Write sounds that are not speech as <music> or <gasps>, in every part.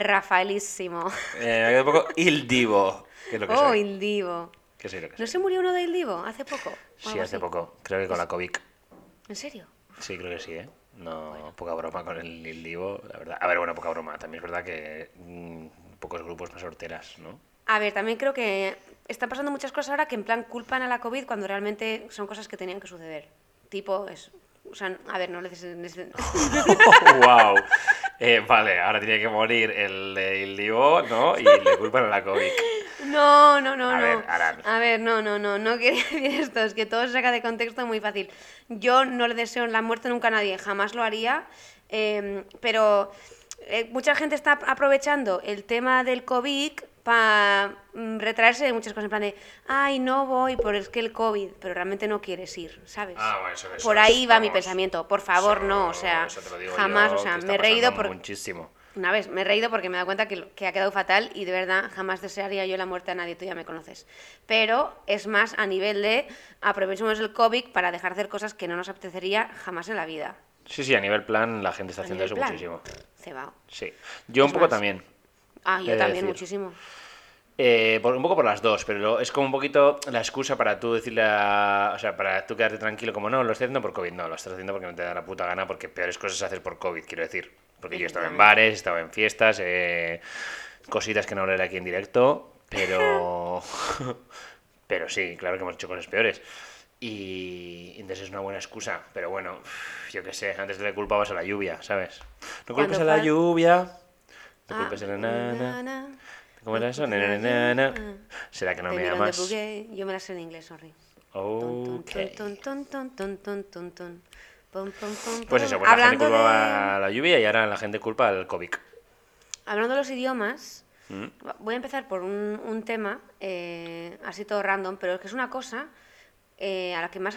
Rafaelísimo. Eh, me ha quedado un poco Il Divo, que es lo que Oh, soy. Il Divo. Que soy lo que ¿No soy. se murió uno de Il Divo hace poco? Sí, hace así. poco. Creo que con la COVID. ¿En serio? Sí, creo que sí, ¿eh? No, poca broma con el Il Divo, la verdad. A ver, bueno, poca broma. También es verdad que mm, pocos grupos más horteras, ¿no? A ver, también creo que están pasando muchas cosas ahora que en plan culpan a la COVID cuando realmente son cosas que tenían que suceder. Tipo, es... O sea, a ver, no les... les- <laughs> wow. Eh, vale, ahora tiene que morir el Divo, ¿no? Y le culpan a la COVID. <laughs> No, no, no, A no. ver, Aran. A ver, no, no, no, no quiero <laughs> decir esto, es que todo se saca de contexto muy fácil. Yo no le deseo la muerte nunca a nadie, jamás lo haría, eh, pero eh, mucha gente está aprovechando el tema del COVID para retraerse de muchas cosas, en plan de, ay, no voy por es que el COVID, pero realmente no quieres ir, ¿sabes? Ah, bueno, eso- eso por ahí va mi pensamiento, por favor, Eso- no, o sea, jamás, yo, o sea, me he reído por... Muchísimo. Una vez, me he reído porque me he dado cuenta que, que ha quedado fatal y de verdad jamás desearía yo la muerte a nadie, tú ya me conoces. Pero es más a nivel de aprovechemos el COVID para dejar de hacer cosas que no nos apetecería jamás en la vida. Sí, sí, a nivel plan la gente está haciendo eso plan, muchísimo. Cebao. Sí. Yo un poco más, también. Ah, yo también, decir. muchísimo. Eh, por- un poco por las dos, pero es como un poquito la excusa para tú decirle a... O sea, para tú quedarte tranquilo como no, lo estoy haciendo por COVID. No, lo estás haciendo porque no te da la puta gana, porque peores cosas haces por COVID, quiero decir. Porque yo he estado en bares, he estado en fiestas, eh, cositas que no hablaré aquí en directo, pero... <laughs> pero sí, claro que hemos hecho cosas peores. Y entonces es una buena excusa, pero bueno, yo qué sé, antes le culpabas a la lluvia, ¿sabes? No culpes a la lluvia, no Ah, culpes a la nana. ¿Cómo era eso? ¿Será que no me amas? Yo me la sé en inglés, sorry. Pues eso, pues la gente de- a la lluvia y ahora la gente culpa al COVID. Hablando de los idiomas, ¿Mm? voy a empezar por un, tema, eh, así todo random, pero es que es una cosa eh, a la que más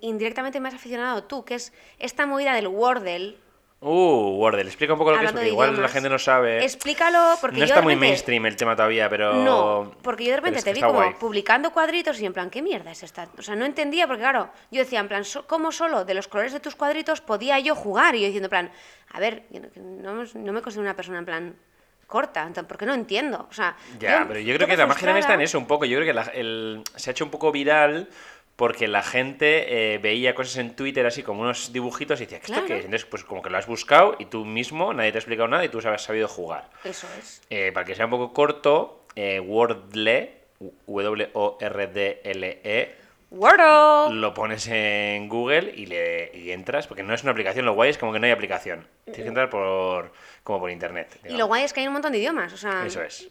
indirectamente me has aficionado tú, que es esta movida del Wordle. Uh, Wordle, explica un poco lo que es, porque igual la gente no sabe. Explícalo, porque no yo está de muy mainstream el tema todavía, pero. No, porque yo de repente es te que vi como guay. publicando cuadritos y en plan, ¿qué mierda es esta? O sea, no entendía porque, claro, yo decía, en plan, ¿cómo solo de los colores de tus cuadritos podía yo jugar? Y yo diciendo, en plan, a ver, yo no, me considero una persona en plan corta, porque no entiendo. O sea, Ya, pero yo creo que la magia también está en eso un poco. Yo creo que la- el- se ha hecho un poco viral porque la gente eh, veía cosas en Twitter así como unos dibujitos y decía, ¿qué esto Claro. qué es? Entonces, pues como que lo has buscado y tú mismo, nadie te ha explicado nada y tú has sabido jugar. Eso es. Eh, para que sea un poco corto, eh, Wordle, W-O-R-D-L-E, Wordle. lo pones en Google y, le, y entras, porque no es una aplicación, lo guay es como que no hay aplicación. Tienes que entrar por, como por internet. Y lo guay es que hay un montón de idiomas, o sea... Eso es.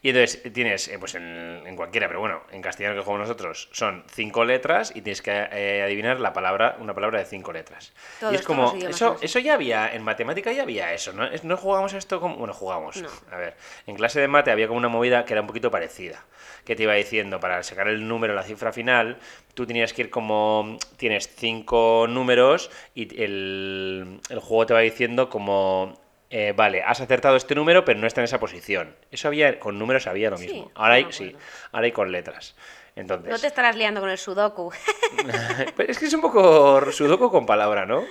Y entonces tienes, eh, pues en, en cualquiera, pero bueno, en castellano que jugamos nosotros, son cinco letras y tienes que eh, adivinar la palabra, una palabra de cinco letras. Todos, y es como, eso, eso ya había, en matemática ya había eso, ¿no? No jugamos esto como, bueno, jugamos. No. A ver, en clase de mate había como una movida que era un poquito parecida, que te iba diciendo, para sacar el número, la cifra final, tú tenías que ir como, tienes cinco números y el, el juego te va diciendo como eh, vale, has acertado este número, pero no está en esa posición. Eso había, con números había lo mismo. Ahora hay, sí, ahora hay con letras. Entonces, No te estarás liando con el sudoku. <laughs> Es que es un poco sudoku con palabra, ¿no?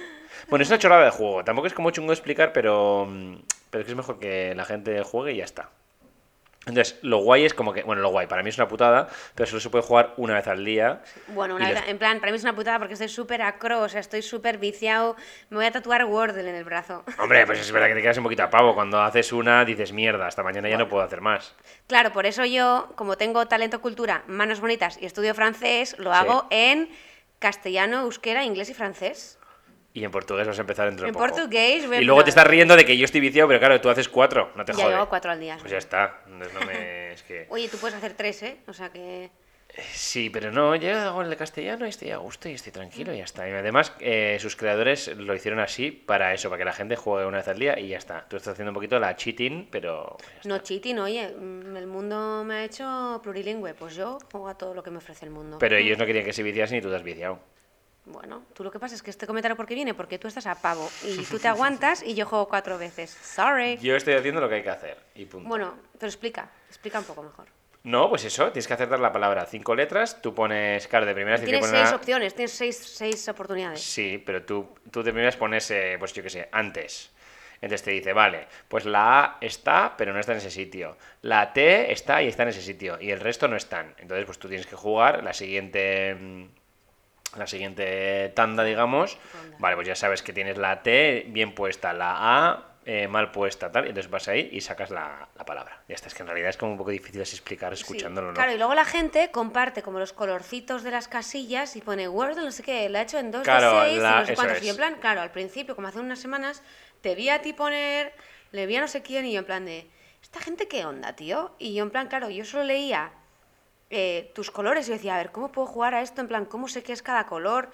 Bueno, es una chorrada de juego. Tampoco es como chungo explicar, pero, mm, pero es que es mejor que la gente juegue y ya está. Entonces, lo guay es como que, bueno, lo guay, para mí es una putada, pero solo se puede jugar una vez al día. Bueno, una les- vez- en plan, para mí es una putada porque estoy súper acro, o sea, estoy súper viciado. Me voy a tatuar Wordle en el brazo. Hombre, pues es verdad que te quedas un poquito a pavo. Cuando haces una, dices, mierda, hasta mañana ya no puedo hacer más. Claro, por eso yo, como tengo talento cultura, manos bonitas y estudio francés, lo Sí. hago en castellano, euskera, inglés y francés. Y en portugués vas a empezar dentro de En poco. portugués, Y luego te estás riendo de que yo estoy viciado, pero claro, tú haces cuatro, no te Ya jode. llevo cuatro al día. Pues ya está. Entonces no me... <laughs> Es que... Oye, tú puedes hacer tres, ¿eh? O sea que... Sí, pero no, yo hago el de castellano y estoy a gusto y estoy tranquilo y ya está. Y además, eh, sus creadores lo hicieron así para eso, para que la gente juegue una vez al día y ya está. Tú estás haciendo un poquito la cheating, pero... pues. No cheating, oye, mm, el mundo me ha hecho plurilingüe, pues yo juego a todo lo que me ofrece el mundo. Pero ellos no querían que se viciasen y tú te has viciado. Bueno, tú lo que pasa es que este comentario por qué viene, porque tú estás a pavo y tú te aguantas y yo juego cuatro veces. Sorry. Yo estoy haciendo lo que hay que hacer y punto. Bueno, pero explica, explica un poco mejor. No, pues eso, tienes que acertar la palabra. Cinco letras, tú pones, claro, de primeras tienes que seis una- opciones, tienes seis, seis oportunidades. Sí, pero tú, tú de primeras pones, eh, pues yo qué sé, antes. Entonces te dice, vale, pues la A está, pero no está en ese sitio. La T está y está en ese sitio. Y el resto no están. Entonces, pues tú tienes que jugar la siguiente. La siguiente tanda, digamos. Vale, pues ya sabes que tienes la T bien puesta, la A eh, mal puesta, tal. Y entonces vas ahí y sacas la, la palabra. Ya está, es que en realidad es como un poco difícil así explicar Sí, escuchándolo, ¿no? Claro, y luego la gente comparte como los colorcitos de las casillas y pone Word, no sé qué, lo ha hecho en dos Claro, de seis la- y no sé cuántos. Y en plan, claro, al principio, como hace unas semanas, te vi a ti poner, le vi a no sé quién y yo en plan de, ¿esta gente qué onda, tío? Y yo en plan, claro, yo solo leía eh, tus colores y yo decía, a ver, ¿cómo puedo jugar a esto? En plan, ¿cómo sé qué es cada color?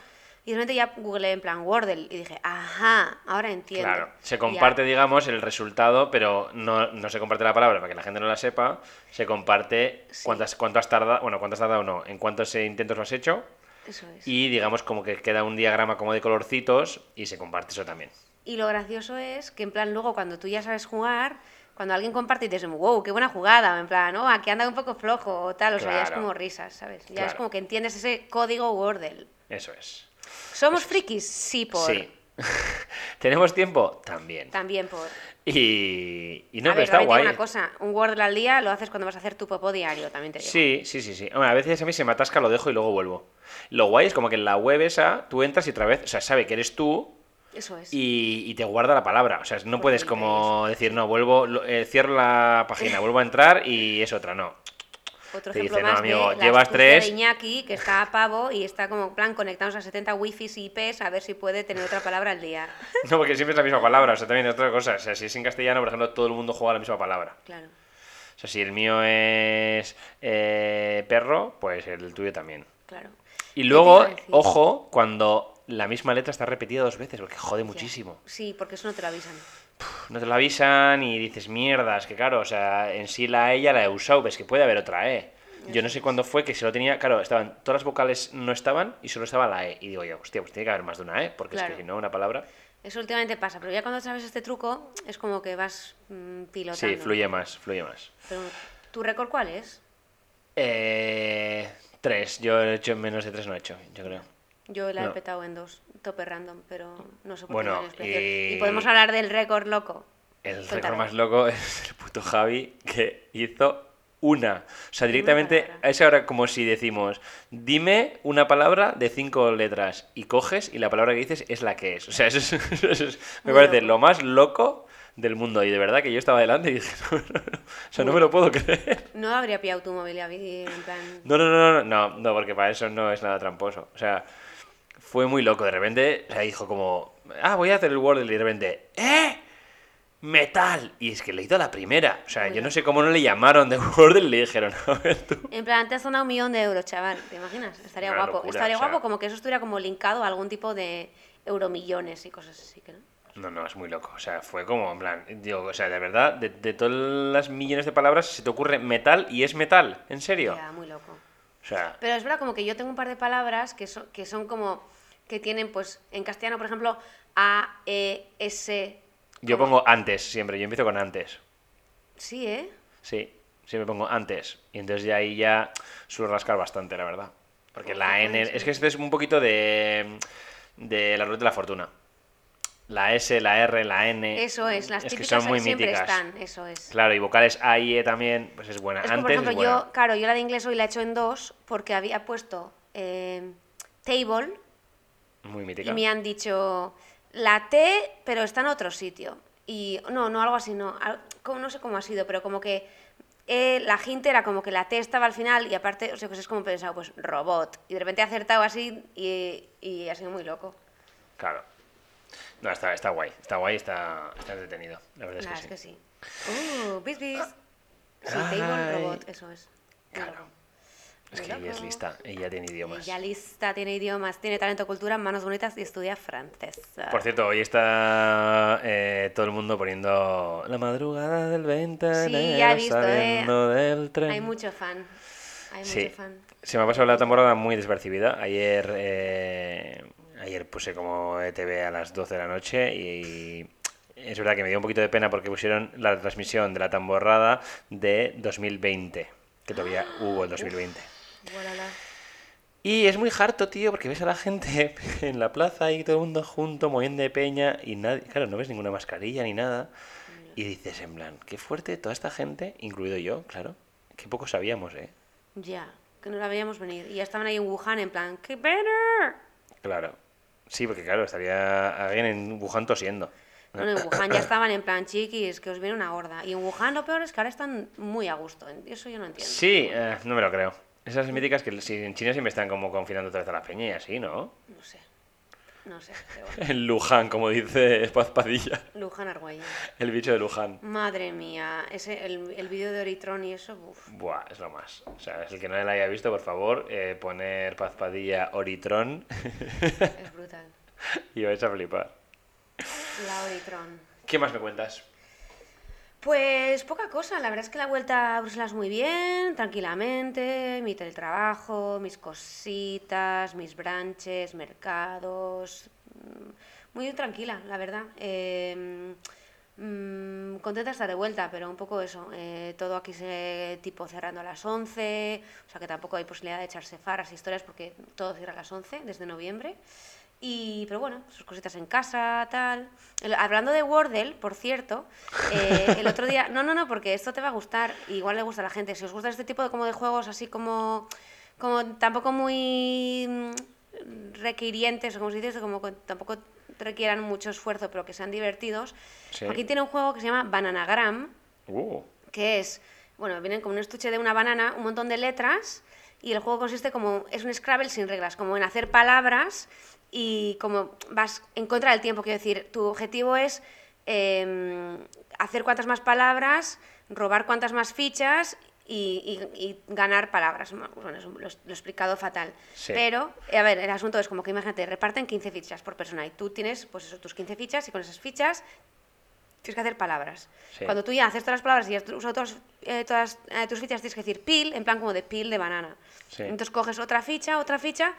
Y de repente ya googleé en plan Wordle y dije, ajá, ahora entiendo. Claro, se ya- comparte, digamos, el resultado, pero no, no se comparte la palabra para que la gente no la sepa. Se comparte Sí. cuántas, cuánto has tardado, bueno, cuánto has tardado o no, en cuántos intentos lo has hecho. Eso es. Y digamos, como que queda un diagrama como de colorcitos y se comparte eso también. Y lo gracioso es que, en plan, luego cuando tú ya sabes jugar, cuando alguien comparte y dices, wow, qué buena jugada, en plan, oh, aquí anda un poco flojo o tal, o sea, ya es como risas, ¿sabes? Ya es como que entiendes ese código Wordle. Eso es. ¿Somos frikis? Sí, por. Sí. <laughs> ¿Tenemos tiempo? También. También por. Y, y no, a pero ver, está guay. una cosa, un Wordle al día lo haces cuando vas a hacer tu popó diario, también te digo. Sí, sí, sí, sí. A veces a mí se me atasca, lo dejo y luego vuelvo. Lo guay es como que en la web esa tú entras y otra vez, o sea, sabe que eres tú Eso es. y, y te guarda la palabra. O sea, no puedes como decir, no, vuelvo, eh, cierro la página, vuelvo a entrar y es otra, no. Otro te ejemplo dice, no, más amigo, de la llevas tres. de Iñaki, que está a pavo y está como en plan conectados a 70 wifis y IPs a ver si puede tener otra palabra al día. <laughs> No, porque siempre es la misma palabra, o sea, también es otra cosa. O sea, si es en castellano, por ejemplo, todo el mundo juega la misma palabra. Claro. O sea, si el mío es eh, perro, pues el tuyo también. Claro. Y ¿Qué te luego, ojo, cuando la misma letra está repetida dos veces, porque jode muchísimo. Sí, porque eso no te lo avisan. No te lo avisan y dices, mierdas, que claro, o sea, en sí la E ya la he usado, ves que puede haber otra E. Yo no sé cuándo fue que se lo tenía, claro, estaban, todas las vocales no estaban y solo estaba la E. Y digo yo, hostia, pues tiene que haber más de una E, porque es que si no, una palabra. Eso últimamente pasa, pero ya cuando sabes este truco es como que vas mm, pilotando. Sí, fluye más, fluye más. Pero, ¿Tu récord cuál es? Eh, tres, yo he hecho menos de tres, no he hecho, yo creo. Yo la he No. petado en dos, tope random, pero no sé por Bueno, qué. y- y podemos hablar del récord loco. El récord más loco <laughs> es el puto Javi que hizo una. O sea, directamente es ahora como si decimos, dime una palabra de cinco letras y coges y la palabra que dices es la que es. O sea, eso es, <laughs> eso es- me Muy parece loco. lo más loco del mundo. Y de verdad que yo estaba delante y dije, <laughs> no, no, no. o sea, no me lo puedo creer. No habría pillado tu móvil, en plan... No, no, no, no, no, no, porque para eso no es nada tramposo. O sea, fue muy loco. De repente, o sea, dijo como, ah, voy a hacer el Wordle y de repente, ¡eh! ¡Metal! Y es que le hizo la primera. O sea, Muy yo no sé cómo no le llamaron de Wordle y le dijeron, a ver tú. En plan, te has sonado un millón de euros, chaval. ¿Te imaginas? Estaría Una guapo. locura, Estaría o sea- guapo como que eso estuviera como linkado a algún tipo de euromillones y cosas así, no? No, no, es muy loco. O sea, fue como, en plan, digo, o sea, de verdad, de, de todas las millones de palabras se te ocurre metal y es metal. ¿En serio? Ya, muy loco. O sea, Pero es verdad como que yo tengo un par de palabras que son, que son como... Que tienen, pues, en castellano, por ejemplo, A, E, S... yo pongo antes siempre. Yo empiezo con antes. Sí, ¿eh? Sí, siempre pongo antes. Y entonces ya ahí ya suelo rascar bastante, la verdad. Porque la N. Es que este es un poquito de. de la ruleta de la fortuna. La S, la R, la N. Eso es, las es que típicas son muy siempre míticas. están, eso es. Claro, y vocales A y E también, pues es buena. Es que, por Antes ejemplo, es buena. yo, claro, yo la de inglés hoy la he hecho en dos porque había puesto eh, table Muy mítica. y me han dicho la T, pero está en otro sitio. Y no, no, algo así, no. no sé cómo ha sido, pero como que eh, la gente era como que la T estaba al final y aparte, o sea, pues es como pensado, pues robot. Y de repente he acertado así y, y ha sido muy loco. Claro. No, está, está guay. Está guay, está, está entretenido. La verdad es que es sí. que sí. Uh, bis bis. Sí, robot, eso es. Muy Claro. Es que ella es lista. Ella tiene idiomas. Ella lista, tiene idiomas, tiene talento, cultura, manos bonitas y estudia francés. Por cierto, hoy está eh, todo el mundo poniendo la madrugada del 20 de Sí, ya he visto, eh. saliendo del tren. Hay mucho fan. Hay Sí. mucho fan. Se me ha pasado la temporada muy despercibida. Ayer, eh, ayer puse como ETV a las 12 de la noche y es verdad que me dio un poquito de pena porque pusieron la transmisión de la tamborrada de 2020. que todavía <gasps> hubo en 2020. Y es muy harto, tío, porque ves a la gente <laughs> en la plaza y todo el mundo junto, moviendo de peña y nadie, claro, no ves ninguna mascarilla ni nada. Y dices, en plan, qué fuerte toda esta gente, incluido yo, claro, qué poco sabíamos, ¿eh? Ya, que no la veíamos venir. Y ya estaban ahí en Wuhan en plan, ¡qué pena! Claro. Sí, porque claro, estaría alguien en Wuhan tosiendo. Bueno, en Wuhan ya estaban en plan chiquis, que os viene una gorda. Y en Wuhan lo peor es que ahora están muy a gusto. Eso yo no entiendo. Sí, eh, no me lo creo. Esas míticas que si en China siempre están como confinando otra vez a la peña y así, ¿no? No sé. No sé, pero bueno. <laughs> En Luján, como dice Paz Padilla. Luján Argüelles. El bicho de Luján. Madre mía, ese, el, el vídeo de Oritron y eso, uff. Buah, es lo más. O sea, es el que no la haya visto, por favor, eh, poner Paz Padilla Oritron Es brutal. <laughs> y vais a flipar. La Oritron. ¿Qué más me cuentas? Pues poca cosa, la verdad es que la vuelta a Bruselas muy bien, tranquilamente, mi teletrabajo, mis cositas, mis branches, mercados, mm, muy tranquila, la verdad. Eh, mm, contenta estar de vuelta, pero un poco eso, eh, todo aquí se tipo cerrando a las 11, o sea que tampoco hay posibilidad de echarse faras e historias porque todo cierra a las 11 desde noviembre. Y, pero bueno, sus cositas en casa, tal. El- hablando de Wordle, por cierto, eh, <laughs> el otro día. No, no, no, porque esto te va a gustar. Igual le gusta a la gente. Si os gusta este tipo de, como de juegos así como. como tampoco muy. mm, requirientes, o como se dice, como tampoco requieran mucho esfuerzo, pero que sean divertidos. Sí. Aquí tiene un juego que se llama Bananagram Uh, que es, bueno, vienen como un estuche de una banana, un montón de letras, y el juego consiste como, es un Scrabble sin reglas, como en hacer palabras y como vas en contra del tiempo, quiero decir, tu objetivo es em, hacer cuantas más palabras, robar cuantas más fichas y, y- y ganar palabras. Bueno, eso lo, lo he explicado fatal. Sí. Pero, eh, a ver, el asunto es como que imagínate, reparten 15 fichas por persona y tú tienes, pues eso, tus 15 fichas y con esas fichas tienes que hacer palabras. Sí. Cuando tú ya haces todas las palabras y has usado todas, eh, todas eh, tus fichas, tienes que decir pil, en plan como de pil de banana. Sí. Entonces coges otra ficha, otra ficha,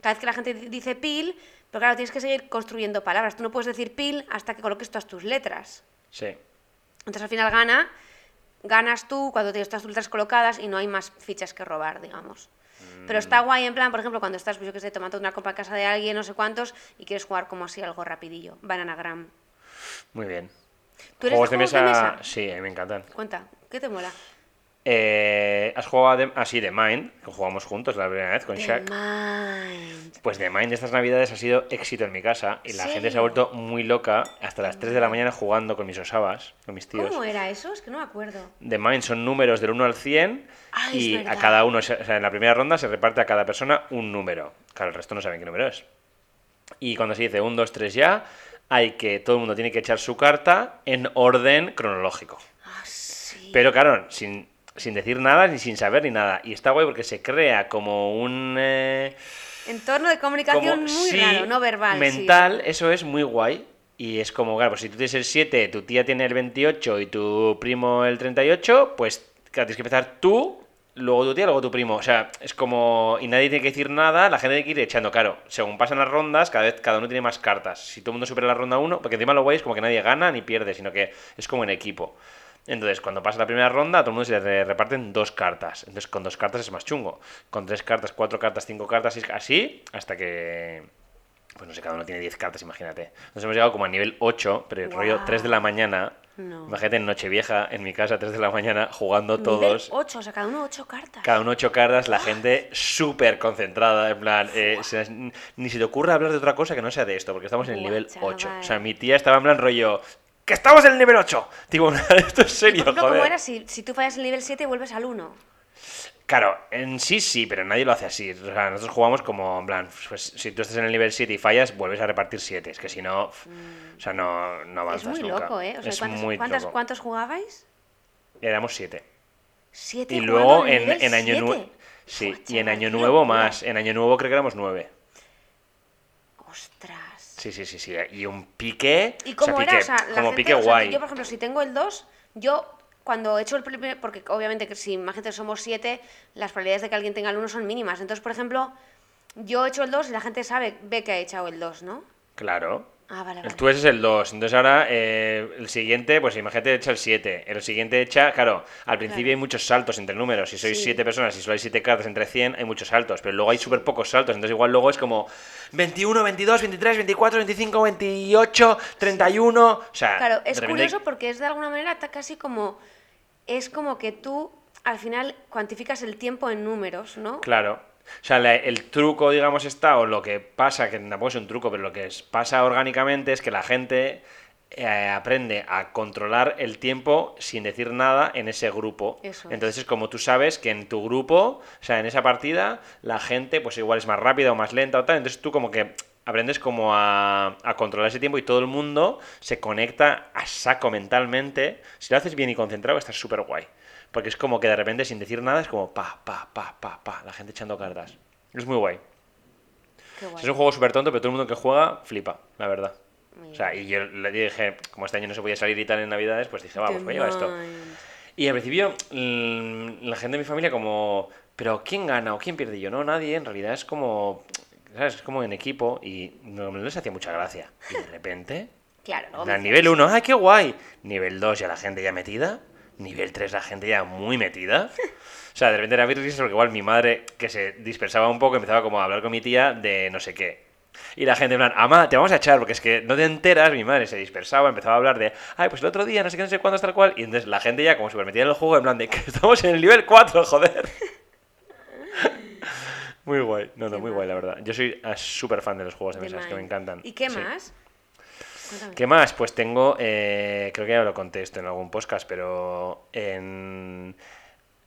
cada vez que la gente di- dice pil, pero claro, tienes que seguir construyendo palabras. Tú no puedes decir pil hasta que coloques todas tus letras. sí. Entonces al final gana, ganas tú cuando tienes todas tus letras colocadas y no hay más fichas que robar, digamos. Pero Mm. está guay en plan, por ejemplo, cuando estás, pues yo que sé, tomando una copa en casa de alguien, no sé cuántos, y quieres jugar como así algo rapidillo. Bananagram. Muy bien. ¿Tú eres juegos de de juegos mesa, de mesa? sí, a me encantan. Cuenta, ¿qué te mola? Eh, ¿Has jugado así de Mind? Que jugamos juntos la primera vez con The Shaq. Mind. Pues de Mind de estas navidades ha sido éxito en mi casa y la gente se ha vuelto muy loca hasta las 3 de la mañana jugando con mis osabas, con mis tíos. ¿Cómo era eso? Es que no me acuerdo. De Mind son números del 1 al 100 Ah, y a cada uno, o sea, en la primera ronda se reparte a cada persona un número. Claro, el resto no saben qué número es. Y cuando se dice 1, 2, 3 ya, hay que, todo el mundo tiene que echar su carta en orden cronológico. Ah, sí. Pero claro, sin, sin decir nada, ni sin saber ni nada. Y está guay porque se crea como un... eh, Entorno de comunicación como- muy sí, raro, no verbal. sí. Mental, eso es muy guay. Y es como, claro, pues si tú tienes el 7, tu tía tiene el 28 y tu primo el 38, pues claro, tienes que empezar tú, luego tu tía, luego tu primo. O sea, es como. Y nadie tiene que decir nada, la gente tiene que ir echando. Claro, según pasan las rondas, cada vez cada uno tiene más cartas. Si todo el mundo supera la ronda 1, porque encima lo guay es como que nadie gana ni pierde, sino que es como en equipo. Entonces, cuando pasa la primera ronda, a todo el mundo se le reparten dos cartas. Entonces, con dos cartas es más chungo. Con tres cartas, cuatro cartas, cinco cartas, seis- así, hasta que. Pues no sé, cada uno tiene 10 cartas, imagínate. Nos hemos llegado como a nivel 8, pero el rollo Guau. 3 de la mañana. No. Imagínate en Nochevieja, en mi casa, 3 de la mañana, jugando todos. 8, o sea, cada uno 8 cartas. Cada uno 8 cartas, la gente súper concentrada, en plan, eh, se- ni se te ocurre hablar de otra cosa que no sea de esto, porque estamos en el nivel chaval. 8. O sea, mi tía estaba en plan rollo, ¡que estamos en el nivel 8! Digo, <laughs> esto es serio, Por ejemplo, ¿cómo joder. era si, si tú fallas el nivel 7 y vuelves al 1? Claro, en sí sí, pero nadie lo hace así. O sea, nosotros jugamos como, en plan, pues si tú estás en el nivel 7 y fallas, vuelves a repartir 7. Es que si no, o sea, no, no Es avanzas muy nunca. loco, ¿eh? O sea, es ¿cuántos, muy cuántas- loco. ¿cuántos jugabais? Éramos 7. ¿Siete Y luego en, nivel en año nuevo... Sí, Buah, y en año nuevo más. En año nuevo creo que éramos 9. Ostras. Sí, sí, sí, sí. Y un pique... ¿Y o sea, cómo pique- era? O sea, la como gente- pique o sea, guay. Yo, por ejemplo, si tengo el 2, yo cuando he hecho el primer. Porque obviamente, que si imagínate somos 7, las probabilidades de que alguien tenga el 1 son mínimas. Entonces, por ejemplo, yo he hecho el 2 y la gente sabe, ve que ha echado el 2, ¿no? Claro. Ah, vale, El vale. tú ese es el 2. Entonces ahora eh, el siguiente, pues imagínate echa el 7. El siguiente echa, claro, al principio Claro. hay muchos saltos entre números. Si sois Sí. 7 personas y solo hay 7 cartas entre 100, hay muchos saltos. Pero luego hay súper pocos saltos. Entonces igual luego es como 21, 22, 23, 24, 25, 28, 31. O sea, Claro, es hay- curioso porque es de alguna manera casi como. Es como que tú al final cuantificas el tiempo en números, ¿no? Claro. O sea, la- el truco, digamos, está, o lo que pasa, que tampoco es un truco, pero lo que es- pasa orgánicamente es que la gente eh, aprende a controlar el tiempo sin decir nada en ese grupo. Eso. Entonces es como tú sabes que en tu grupo, o sea, en esa partida, la gente pues igual es más rápida o más lenta o tal. Entonces tú como que aprendes como a, a controlar ese tiempo y todo el mundo se conecta a saco mentalmente. Si lo haces bien y concentrado, estás súper guay. Porque es como que de repente sin decir nada es como pa, pa, pa, pa, pa, la gente echando cartas. Es muy guay. Qué guay. Es un juego súper tonto, pero todo el mundo que juega flipa, la verdad. Muy O sea, y yo le dije, como este año no se podía salir y tal en Navidades, pues dije, vamos, The voy a llevar esto. Y al principio, mm, la gente de mi familia como, pero ¿quién gana o quién pierde? Y yo, no, nadie, en realidad es como, ¿sabes? Es como en equipo y no, no les hacía mucha gracia. Y de repente, Claro, luego a nivel 1, ¡ay, qué guay! Nivel 2 ya la gente ya metida. Nivel 3 la gente ya muy metida. O sea, de repente era risas porque igual mi madre, que se dispersaba un poco, empezaba como a hablar con mi tía de no sé qué. Y la gente en plan, ama, te vamos a echar porque es que no te enteras. Mi madre se dispersaba, empezaba a hablar de, ay, pues el otro día no sé qué, no sé cuándo, tal cual. Y entonces la gente ya como súper metida en el juego, en plan de, que estamos en el nivel 4, joder. <laughs> Muy guay, no, no, muy guay, la verdad. Yo soy ah, súper fan de los juegos de The mesa, es que me encantan. ¿Y qué Sí. más? Cuéntame. ¿Qué más? Pues tengo, eh, creo que ya lo conté esto en algún podcast, pero en,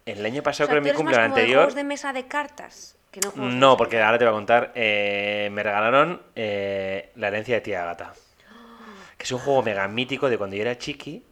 en el año O pasado, sea, creo ¿tú en mi eres más cumple como de anterior. juegos de mesa de cartas? Que no, No, porque ahora te voy a contar. eh, me regalaron eh, La herencia de tía Gata. Que es un juego mega mítico de cuando yo era chiqui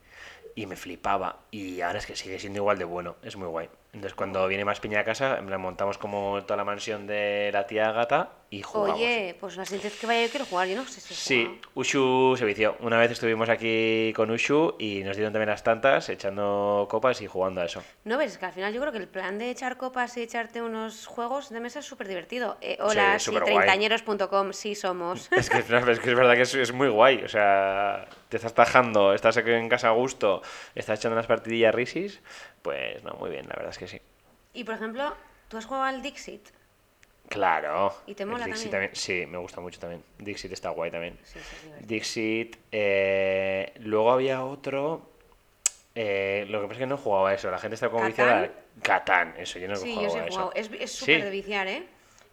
y me flipaba. Y ahora es que sigue siendo igual de bueno. Es muy guay. Entonces, cuando viene más peña a casa, plan, montamos como toda la mansión de la tía Gata y jugamos. Oye, pues la siguiente vez que vaya yo quiero jugar, yo no sé si Sí. Ushu se vició. Una vez estuvimos aquí con Ushu y nos dieron también las tantas, echando copas y jugando a eso. No ves, que al final yo creo que el plan de echar copas y echarte unos juegos de mesa es súper divertido. Eh, Sí, hola, sí, superguay. treintañeros.com, sí somos. <laughs> Es que, no, es que es verdad que es, es muy guay. O sea, te estás tajando, estás aquí en casa a gusto, estás echando unas partidillas risis. Pues no, muy bien, la verdad es que sí. y por ejemplo, ¿tú has jugado al Dixit? Claro. ¿Y te el mola Dixit también? Sí, me gusta mucho también. Dixit está guay también. Sí, sí, es divertido. Dixit. eh, luego había otro. eh, lo que pasa es que no he jugado a eso. La gente está como viciada. Catán, eso, yo no he Sí, jugado yo a eso. Es es súper Sí. de viciar, ¿eh?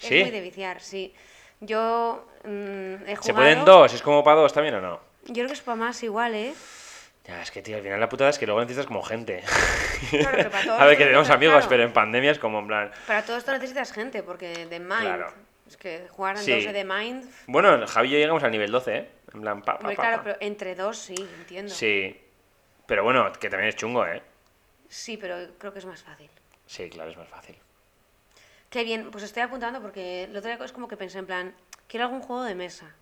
Es muy de viciar, sí. Yo mm, he jugado... ¿Se pueden dos? ¿Es como para dos también o no? Yo creo que es para más igual, ¿eh? Ya, es que, tío, al final la putada es que luego necesitas como gente. Claro, pero para <laughs> todo a ver, que tenemos amigos, claro. pero en pandemia es como en plan. Para todo esto necesitas gente, porque de Mind... Claro. Es que jugar en Sí. 12 de Mind... Bueno, Javi y yo llegamos al nivel 12, ¿eh? En plan, pa, pa, Hombre, pa, claro, pero entre dos sí, entiendo. Sí. Pero bueno, que también es chungo, ¿eh? Sí, pero creo que es más fácil. Sí, claro, es más fácil. Qué bien, pues estoy apuntando porque el otro día es como que pensé en plan, quiero algún juego de mesa.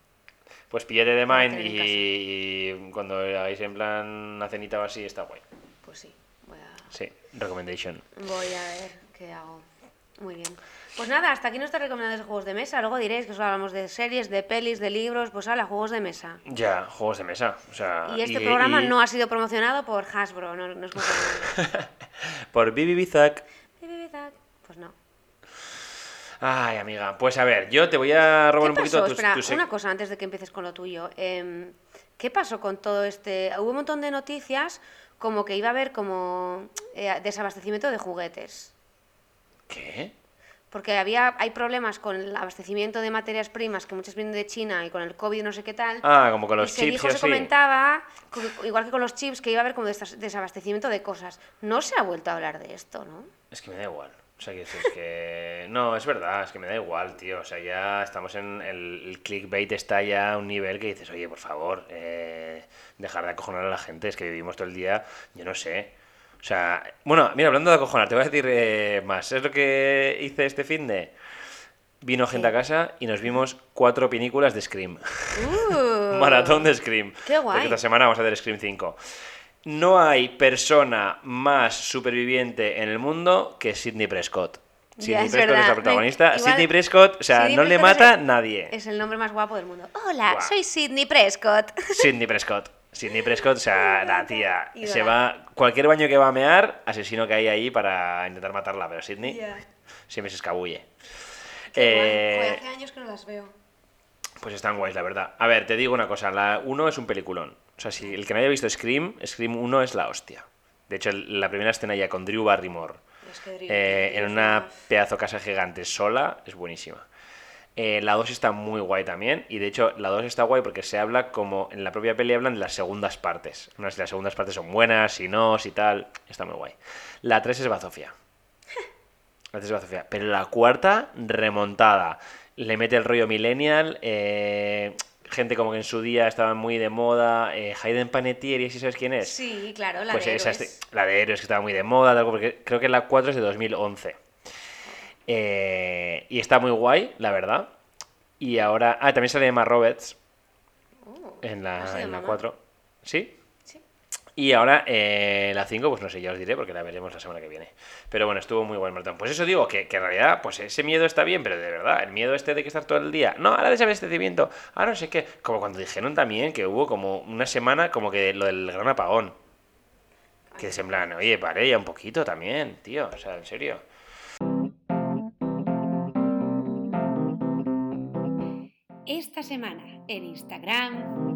Pues píllate de Mind y, y cuando hagáis en plan una cenita o así, está guay. Pues sí, voy a, Sí, recommendation. voy a ver qué hago. Muy bien. Pues nada, hasta aquí nuestras recomendaciones de juegos de mesa. Luego diréis que solo hablamos de series, de pelis, de libros. Pues habla, juegos de mesa. Ya, juegos de mesa. O sea, Y este programa y- no ha sido promocionado por Hasbro, no, no es <laughs> Por Bibi Bizak. Pues no. Ay, amiga. Pues a ver, yo te voy a robar ¿Qué un poquito tus, Espera, tus- una cosa antes de que empieces con lo tuyo. Em, ¿Qué pasó con todo este...? Hubo un montón de noticias como que iba a haber como eh, desabastecimiento de juguetes. ¿Qué? Porque había, hay problemas con el abastecimiento de materias primas que muchas vienen de China y con el COVID no sé qué tal. Ah, como con y los se chips dijo, y se comentaba, co- igual que con los chips, que iba a haber como desabastecimiento de cosas. No se ha vuelto a hablar de esto, ¿no? Es que me da igual. O sea, que es <laughs> que... No, es verdad, es que me da igual, tío. O sea, ya estamos en... El, el clickbait está ya a un nivel que dices, oye, por favor, eh, dejar de acojonar a la gente. Es que vivimos todo el día, yo no sé. O sea, bueno, mira, hablando de acojonar, te voy a decir eh, más. ¿Es lo que hice este fin de...? Vino gente a casa y nos vimos cuatro películas de Scream. Uh, <laughs> Maratón de Scream. Qué guay. Porque esta semana vamos a hacer Scream 5. No hay persona más superviviente en el mundo que Sidney Prescott. Sidney Prescott es la Me- protagonista. igual- Sidney Prescott, o sea, Sidney no le Prescott mata el- nadie. Es el nombre más guapo del mundo. Hola, soy Sidney Prescott. <laughs> Sidney Prescott. Sidney Prescott, o sea, la tía se va. Cualquier baño que va a mear, asesino que hay ahí para intentar matarla, pero Sidney siempre se escabulle. Eh, hace años que no las veo. Pues están guays, la verdad. A ver, te digo una cosa, la 1 es un peliculón. O sea, si el que no haya visto Scream, Scream 1 es la hostia. De hecho, el- la primera escena ya con Drew Barrymore Es que Drew- eh, Drew en es una una- pedazo casa gigante sola es buenísima. Eh, la 2 está muy guay también. Y de hecho, la 2 está guay porque se habla como en la propia peli hablan de las segundas partes. No sé si las segundas partes son buenas, si no, si tal. Está muy guay. La 3 es bazofia. <laughs> La 3 es bazofia. Pero la cuarta, remontada. Le mete el rollo millennial. eh, gente como que en su día estaba muy de moda. Eh, Hayden Panettiere, ¿sí sabes quién es? Sí, claro, la pues de esa héroes. la de héroes que estaba muy de moda, porque creo que la 4 es de 2011. Eh, y está muy guay, la verdad. Y ahora. Ah, también sale Emma Roberts Oh, en ¿ha la, en la mamá? 4. ¿Sí? Y ahora eh, la 5, pues no sé, ya os diré porque la veremos la semana que viene. Pero bueno, estuvo muy buen maratón. Pues eso digo, que, que en realidad, pues ese miedo está bien, pero de verdad, el miedo este de que estar todo el día. No, ahora desabastecimiento. Ahora no sé qué. Como cuando dijeron también que hubo como una semana, como que lo del gran apagón. Que es en oye, pare ya un poquito también, tío. O sea, en serio. Esta semana en Instagram.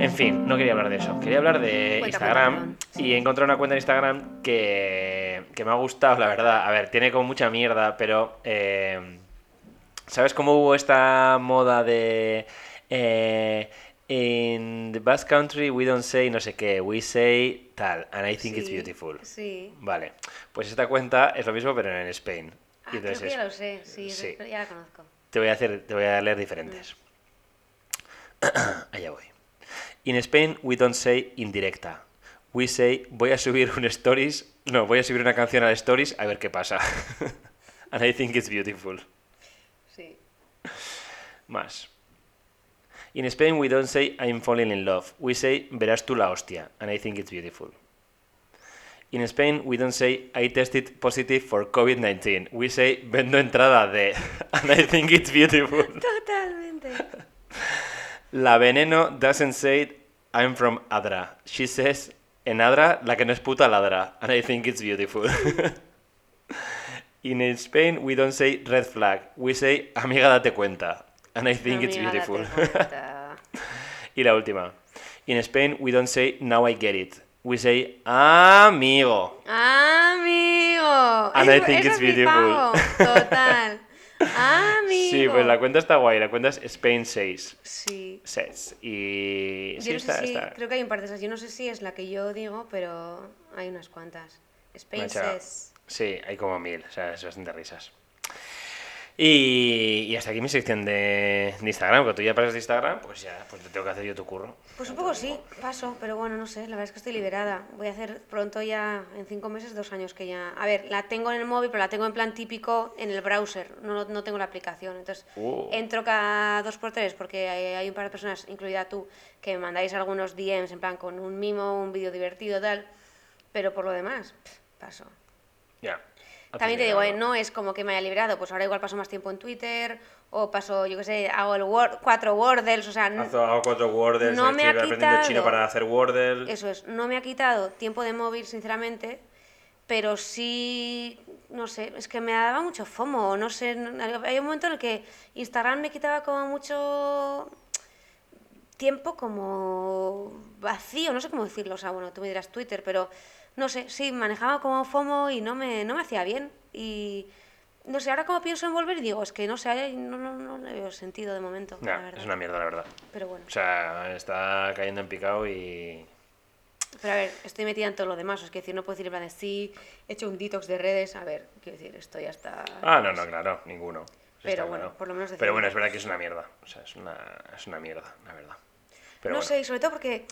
En fin, no quería hablar de eso. Quería hablar de Cuenta, Instagram. cuenta. Sí. Y he encontrado una cuenta de Instagram que, que me ha gustado, la verdad. A ver, tiene como mucha mierda, pero... eh, ¿Sabes cómo hubo esta moda de... eh, in the Basque Country we don't say no sé qué, we say tal, and I think it's beautiful. Sí. Vale, pues esta cuenta es lo mismo, pero en Spain. Ah, Y creo entonces que es- ya lo sé, sí, sí. ya la conozco. te voy a hacer, te voy a leer diferentes. <clears throat> Allá voy. In Spain we don't say indirecta. We say voy a subir un stories, no, voy a subir una canción a stories a ver qué pasa. <laughs> And I think it's beautiful. Sí. Más. In Spain we don't say I'm falling in love. We say verás tú la hostia. And I think it's beautiful. In Spain we don't say I tested positive for COVID-19. We say vendo entrada de. <laughs> And I think it's beautiful. Totalmente. <laughs> La Veneno doesn't say I'm from Adra. She says en Adra la que no es puta ladra. And I think it's beautiful. <laughs> In Spain we don't say red flag. We say amiga date cuenta. And I think it's beautiful. <laughs> y la última. In Spain we don't say now I get it. We say amigo. Amigo. And I think it's he flipado. <laughs> Total. Amigo. Sí, pues la cuenta está guay. La cuenta es Spain 6. Sí. Sets. Y Yo sí, no está, sé si, está- creo que hay un par de esas. Yo no sé si es la que yo digo, pero hay unas cuantas. Spain Macha, says. Sí, hay como mil, o sea, es bastante risas. Y, y hasta aquí mi sección de, de Instagram. Cuando tú ya pasas de Instagram, pues ya, pues te tengo que hacer yo tu curro. Pues un poco sí, paso, pero bueno, no sé, la verdad es que estoy liberada. Voy a hacer pronto ya, en cinco meses, dos años que ya... A ver, la tengo en el móvil, pero la tengo en plan típico en el browser, no, no tengo la aplicación. Entonces, Uh. entro cada dos por tres porque hay, hay un par de personas, incluida tú, que me mandáis algunos DMs en plan con un mimo, un vídeo divertido, tal. Pero por lo demás, pff, paso. Ya. También te digo, eh, no es como que me haya liberado, pues ahora igual paso más tiempo en Twitter, o paso, yo qué sé, hago el Word, cuatro Wordles, o sea, Hago hago cuatro Wordles, No estoy me ha aprendiendo chino quitado. para hacer Wordle. Eso es, no me ha quitado tiempo de móvil, sinceramente, pero sí, no sé, es que me daba mucho FOMO, no sé, hay un momento en el que Instagram me quitaba como mucho tiempo como vacío, no sé cómo decirlo, o sea, bueno, tú me dirás Twitter, pero no sé, sí, manejaba como FOMO y no me, no me hacía bien. Y no sé, ahora como pienso en volver, digo, es que no sé, no, no, no le veo sentido de momento, la verdad. es una mierda, la verdad. Pero bueno. O sea, está cayendo en picado y... Pero a ver, estoy metida en todo lo demás. Es que decir, no puedo decir en plan de sí, he hecho un detox de redes. A ver, quiero decir, esto ya está. Ah, no, no, claro, ninguno. Pero bueno, claro. por lo menos Pero decirlo. bueno, es verdad que es una mierda. O sea, es una, es una mierda, la verdad. Pero no bueno. sé, y sobre todo porque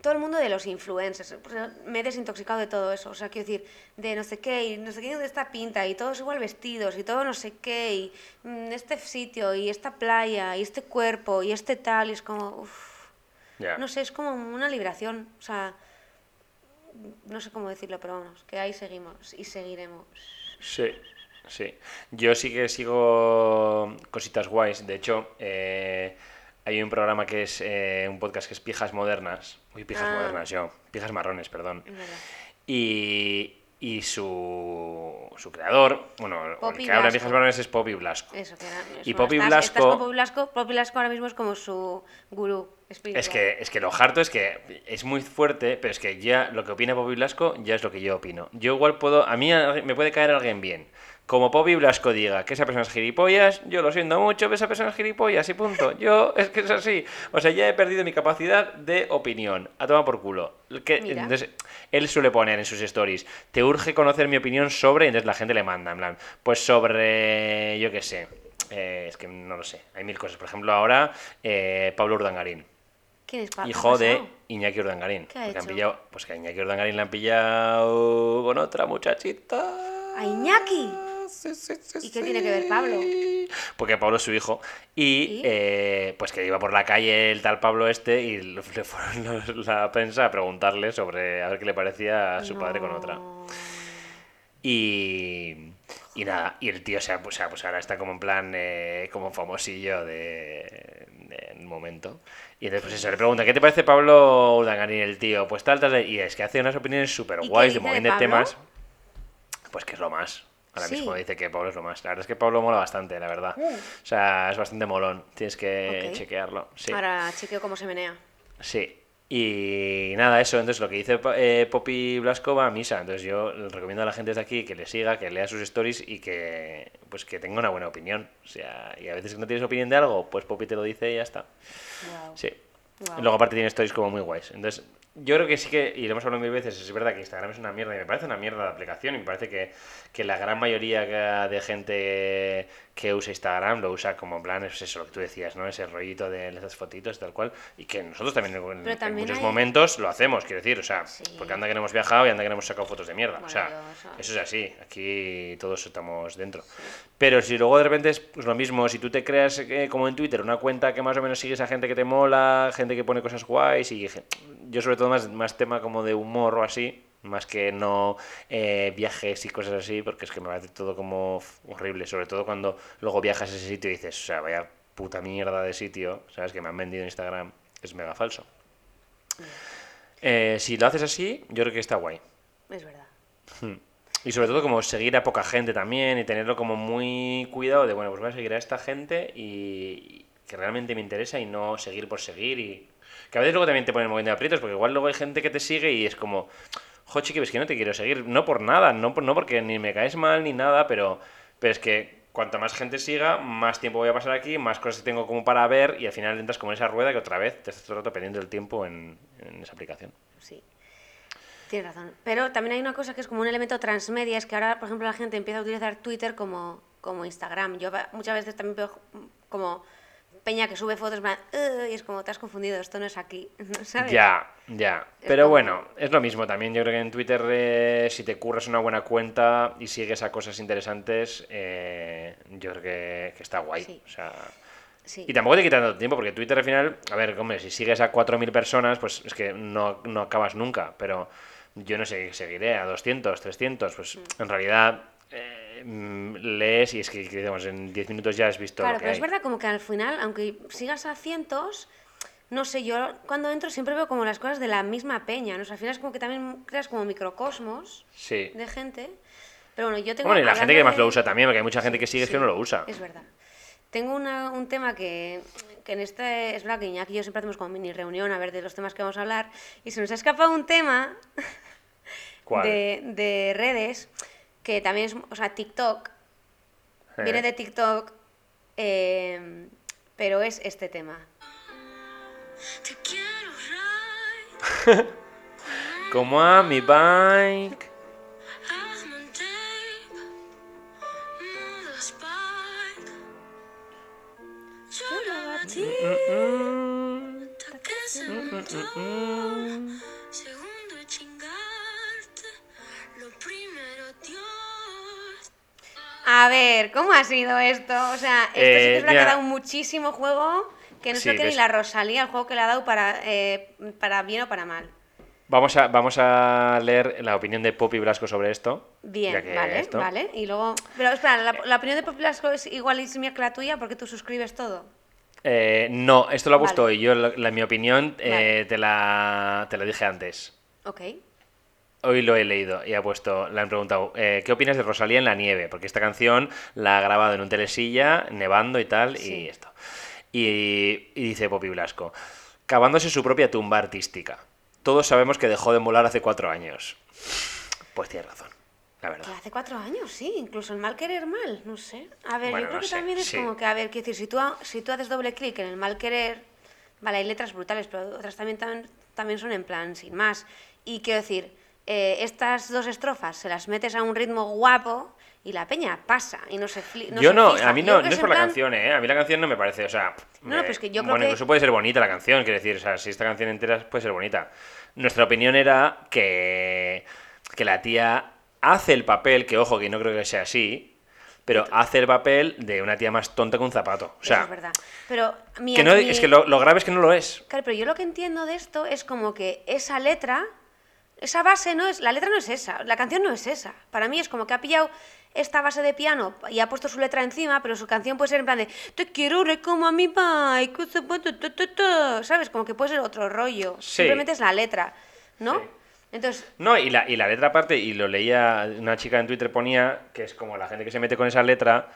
todo el mundo de los influencers, me he desintoxicado de todo eso. O sea, quiero decir, de no sé qué, y no sé qué de esta pinta, y todos igual vestidos, y todo no sé qué, y mm, este sitio, y esta playa, y este cuerpo, y este tal, y es como. uf, Ya. No sé, es como una liberación. O sea, no sé cómo decirlo, pero vamos, que ahí seguimos y seguiremos. Sí, sí. Yo sí que sigo cositas guays. De hecho, eh, hay un programa que es eh, un podcast que es Pijas Modernas. Uy, Pijas Ah. Modernas, yo. Pijas Marrones, perdón. Y, y su, su creador, bueno, el Poppy que Blasco. Pijas Marrones es Poppy Blasco. Eso, que era. Y eso, Poppy estás, Blasco- Estás con Poppy Blasco. Poppy Blasco ahora mismo es como su gurú espiritual. Es que, es que lo harto es que es muy fuerte, pero es que ya lo que opina Poppy Blasco ya es lo que yo opino. Yo igual puedo, a mí me puede caer alguien bien. Como Poppy Blasco diga que esa persona es gilipollas, yo lo siento mucho, pero esa persona es gilipollas y punto. Yo <laughs> es que es así. O sea, ya he perdido mi capacidad de opinión. A tomar por culo. Que, entonces, él suele poner en sus stories, te urge conocer mi opinión sobre, y entonces la gente le manda, en plan, pues sobre, yo qué sé. eh, es que no lo sé. Hay mil cosas. Por ejemplo, ahora, eh, Pablo Urdangarín ¿Quién es Pa- ha hijo de? Iñaki Urdangarín. ¿Qué ha han pillado, pues que a Iñaki Urdangarín le han pillado con otra muchachita. ¿A Iñaki? Sí, sí, sí, ¿Y qué tiene que ver Pablo? Porque Pablo es su hijo. Y, ¿Y? eh, pues que iba por la calle el tal Pablo este y le <laughs> fueron los- la prensa a preguntarle sobre a ver qué le parecía a su padre con otra. Y, y nada, y el tío, o sea, pues, o sea, pues ahora está como en plan, eh, como famosillo de, del momento. Y entonces, pues eso, le pregunta, ¿qué te parece Pablo Urdangarín, el tío? Pues tal, tal, y es que hace unas opiniones súper ¿Y qué guays de Pablo? temas. Pues que es lo más. Ahora Sí. mismo dice que Pablo es lo más. La verdad es que Pablo mola bastante, la verdad. O sea, es bastante molón. Tienes que chequearlo. Sí. Ahora chequeo cómo se menea. Sí. Y nada, eso. Entonces, lo que dice eh, Poppy Blasco va a misa. Entonces, yo recomiendo a la gente desde aquí que le siga, que lea sus stories y que pues que tenga una buena opinión. O sea, y a veces que no tienes opinión de algo, pues Poppy te lo dice y ya está. Guau. Sí. Y luego, aparte, tiene stories como muy guays. Entonces, yo creo que sí que, y lo hemos hablado mil veces, es verdad que Instagram es una mierda y me parece una mierda de aplicación y me parece que, que la gran mayoría de gente que usa Instagram lo usa como en plan, es eso lo que tú decías, ¿no? Ese rollito de esas fotitos tal cual. Y que nosotros también en, muchos hay- momentos lo hacemos, quiero decir, o sea, Sí. porque anda que no hemos viajado y anda que no hemos sacado fotos de mierda. o sea, yo eso- es así, aquí todos estamos dentro. Pero si luego de repente es pues, lo mismo, si tú te creas eh, como en Twitter una cuenta que más o menos sigues a gente que te mola, gente que pone cosas guays y yo sobre todo más, más tema como de humor o así, más que no eh, viajes y cosas así, porque es que me parece todo como horrible, sobre todo cuando luego viajas a ese sitio y dices, o sea, vaya puta mierda de sitio, ¿sabes? Que me han vendido en Instagram, es mega falso. Eh, si lo haces así, yo creo que está guay. Es verdad. Y sobre todo como seguir a poca gente también y tenerlo como muy cuidado de, bueno, pues voy a seguir a esta gente y que realmente me interesa y no seguir por seguir y que a veces luego también te ponen muy de aprietos porque igual luego hay gente que te sigue y es como, jo, chiqui, es que no te quiero seguir, no por nada, no, por- no porque ni me caes mal ni nada, pero, pero es que cuanto más gente siga, más tiempo voy a pasar aquí, más cosas tengo como para ver y al final entras como en esa rueda que otra vez te estás todo el rato perdiendo el tiempo en, esa aplicación. Sí. Tienes razón. Pero también hay una cosa que es como un elemento transmedia, es que ahora, por ejemplo, la gente empieza a utilizar Twitter como, como Instagram. Yo muchas veces también veo como peña que sube fotos y es como, te has confundido, esto no es aquí, <laughs> ¿no ¿sabes? Ya, ya. Es Pero como- bueno, es lo mismo también. Yo creo que en Twitter, eh, si te curras una buena cuenta y sigues a cosas interesantes, eh, yo creo que, que está guay. Sí. O sea, Sí. y tampoco te quita tanto tiempo, porque Twitter al final, a ver, hombre, si sigues a 4.000 personas, pues es que no, no acabas nunca. Pero yo no sé, seguiré a 200, 300. Pues Mm. en realidad eh, lees y es que, digamos, en 10 minutos ya has visto Claro, lo que pero hay. es verdad como que al final, aunque sigas a cientos, no sé, yo cuando entro siempre veo como las cosas de la misma peña, ¿no? O sea, al final es como que también creas como microcosmos Sí. de gente. Pero bueno, yo tengo... Bueno, y la gente que más lo de- usa también, porque hay mucha gente que sigue Sí, que no lo usa. Es verdad. Tengo una- un tema que, que en este. Es verdad que Iñaki y yo siempre hacemos como mini reunión a ver de los temas que vamos a hablar. Y se nos ha escapado un tema ¿Cuál? <laughs> de, de redes que también es. O sea, TikTok. Eh. Viene de TikTok. eh, pero es este tema. Te quiero ride, <laughs> Como a mi bike. hazme un A ver, ¿cómo ha sido esto? O sea, esto sí Eh, que es verdad que ha dado muchísimo juego. Que no Sí, sé qué ni la Rosalía, el juego que le ha dado para, eh, para bien o para mal. Vamos a, vamos a leer la opinión de Poppy Blasco sobre esto. Bien, vale, esto- vale. Y luego. Pero espera, la, la opinión de Pop Blasco es igualísima que la tuya porque tú suscribes todo. Eh, no, esto lo ha puesto Vale. hoy. Yo, la, la- mi opinión, eh, te, la, te la dije antes. Ok. Hoy lo he leído y ha puesto, le han preguntado, eh, ¿qué opinas de Rosalía en la nieve? Porque esta canción la ha grabado en un telesilla, nevando y tal, y Sí. esto. Y, y dice Poppy Blasco, cavándose su propia tumba artística. Todos sabemos que dejó de molar hace cuatro años. Pues tienes razón, la verdad. Que hace cuatro años, sí, incluso el mal querer mal, no sé. A ver, Bueno, yo creo no que sé, también es sí. como que, a ver, quiero decir, si tú, ha- si tú haces doble clic en el mal querer, vale, hay letras brutales, pero otras también, tam- también son en plan sin más. Y quiero decir, eh, estas dos estrofas se las metes a un ritmo guapo y la peña pasa y no se fli- no yo se no, fija. a mí no, no es por la plan- canción, ¿eh? A mí la canción no me parece, o sea... No, no, eh, pero es que yo creo bueno, que- incluso puede ser bonita la canción, quiero decir, o sea, si esta canción entera puede ser bonita. Nuestra opinión era que, que la tía hace el papel, que ojo, que no creo que sea así, pero hace el papel de una tía más tonta que un zapato. O Eso sea, es verdad. Pero mi- que no, mi- es que lo, lo grave es que no lo es. Claro, pero yo lo que entiendo de esto es como que esa letra, esa base no es, la letra no es esa, la canción no es esa. Para mí es como que ha pillado esta base de piano y ha puesto su letra encima, pero su canción puede ser en plan de te quiero re como a mi bike, tu, tu, tu, tu, tu", ¿sabes? Como que puede ser otro rollo. Sí. Simplemente es la letra, ¿no? Sí. Entonces, No, y la, y la letra aparte, y lo leía, una chica en Twitter ponía, que es como la gente que se mete con esa letra,